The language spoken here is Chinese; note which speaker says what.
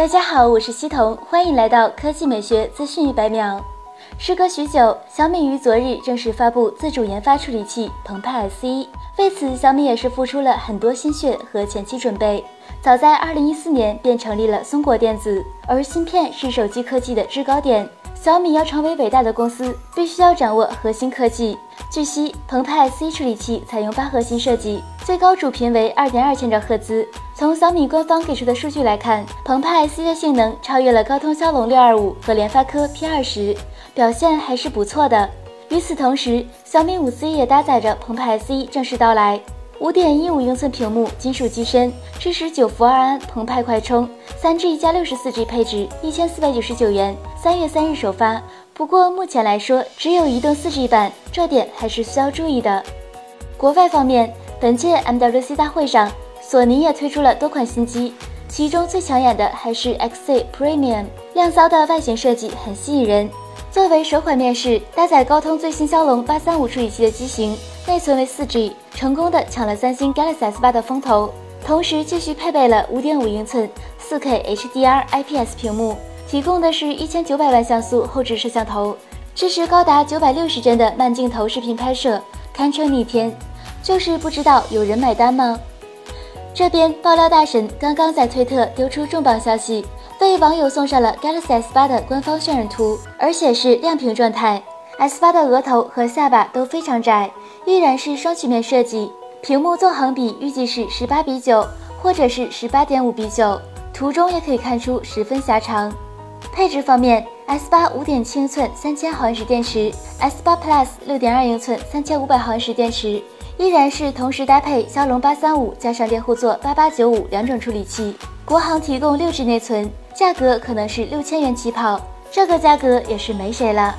Speaker 1: 大家好，我是西彤，欢迎来到科技美学资讯一百秒。时隔许久，小米于昨日正式发布自主研发处理器澎湃 S1，为此小米也是付出了很多心血和前期准备。早在2014年便成立了松果电子，而芯片是手机科技的制高点。小米要成为伟大的公司，必须要掌握核心科技。据悉，澎湃 C 处理器采用八核心设计，最高主频为二点二千兆赫兹。从小米官方给出的数据来看，澎湃 C 的性能超越了高通骁龙六二五和联发科 P 二十，表现还是不错的。与此同时，小米五 C 也搭载着澎湃 C 正式到来。五点一五英寸屏幕，金属机身，支持九伏二安澎湃快充，三 G 加六十四 G 配置，一千四百九十九元，三月三日首发。不过目前来说，只有移动四 G 版，这点还是需要注意的。国外方面，本届 MWC 大会上，索尼也推出了多款新机，其中最抢眼的还是 XZ Premium，亮骚的外形设计很吸引人。作为首款面世搭载高通最新骁龙八三五处理器的机型。内存为四 G，成功的抢了三星 Galaxy S 八的风头，同时继续配备了五点五英寸四 K HDR IPS 屏幕，提供的是一千九百万像素后置摄像头，支持高达九百六十帧的慢镜头视频拍摄，堪称逆天。就是不知道有人买单吗？这边爆料大神刚刚在推特丢出重磅消息，被网友送上了 Galaxy S 八的官方渲染图，而且是亮屏状态。S 八的额头和下巴都非常窄，依然是双曲面设计。屏幕纵横比预计是十八比九，或者是十八点五比九。图中也可以看出十分狭长。配置方面，S 八五点七英寸三千毫安时电池，S 八 Plus 六点二英寸三千五百毫安时电池，依然是同时搭配骁龙八三五加上猎户座八八九五两种处理器。国行提供六 G 内存，价格可能是六千元起跑，这个价格也是没谁了。